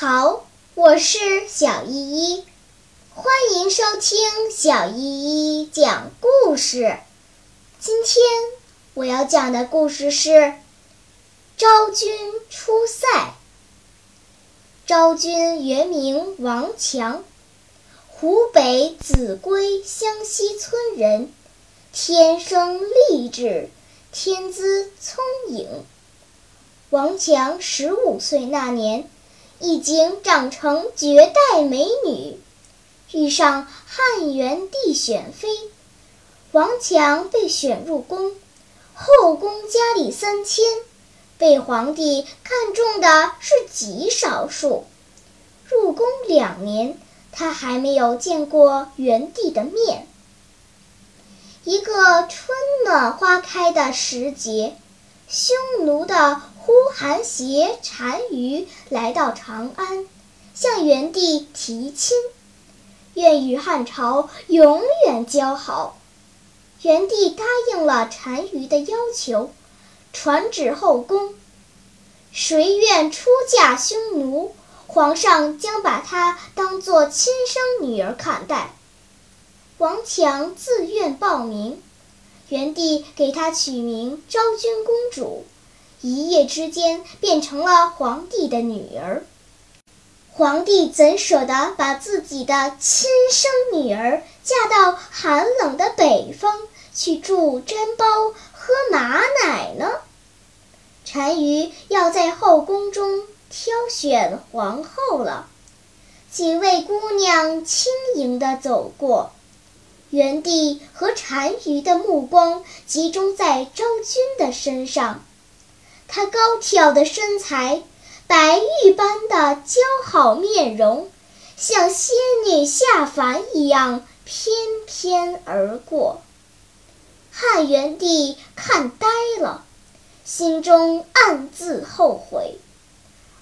好，我是小依依，欢迎收听小依依讲故事。今天我要讲的故事是《昭君出塞》。昭君原名王强，湖北秭归湘西村人，天生丽质，天资聪颖。王强十五岁那年。已经长成绝代美女，遇上汉元帝选妃，王强被选入宫，后宫佳丽三千，被皇帝看中的是极少数。入宫两年，他还没有见过元帝的面。一个春暖花开的时节，匈奴的。韩邪单于来到长安，向元帝提亲，愿与汉朝永远交好。元帝答应了单于的要求，传旨后宫：谁愿出嫁匈奴，皇上将把她当做亲生女儿看待。王强自愿报名，元帝给她取名昭君公主。一夜之间变成了皇帝的女儿，皇帝怎舍得把自己的亲生女儿嫁到寒冷的北方去住毡包、喝马奶呢？单于要在后宫中挑选皇后了，几位姑娘轻盈地走过，元帝和单于的目光集中在昭君的身上。她高挑的身材，白玉般的姣好面容，像仙女下凡一样翩翩而过。汉元帝看呆了，心中暗自后悔，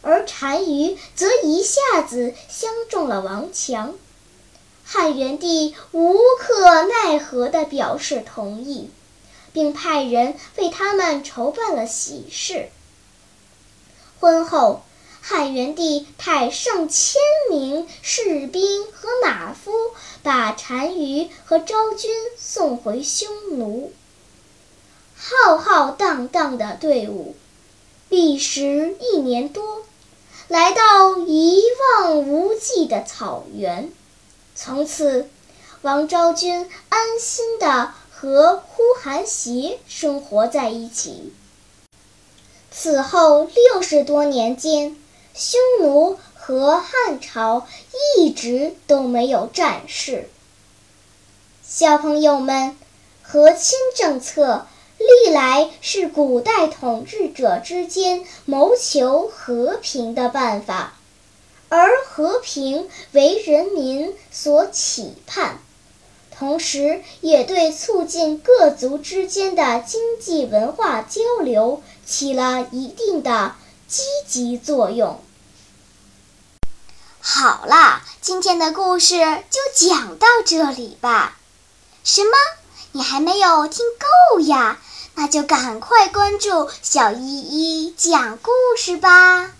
而单于则一下子相中了王强。汉元帝无可奈何地表示同意。并派人为他们筹办了喜事。婚后，汉元帝派上千名士兵和马夫把单于和昭君送回匈奴。浩浩荡荡的队伍，历时一年多，来到一望无际的草原。从此，王昭君安心的。和呼韩邪生活在一起。此后六十多年间，匈奴和汉朝一直都没有战事。小朋友们，和亲政策历来是古代统治者之间谋求和平的办法，而和平为人民所期盼。同时，也对促进各族之间的经济文化交流起了一定的积极作用。好了，今天的故事就讲到这里吧。什么？你还没有听够呀？那就赶快关注小依依讲故事吧。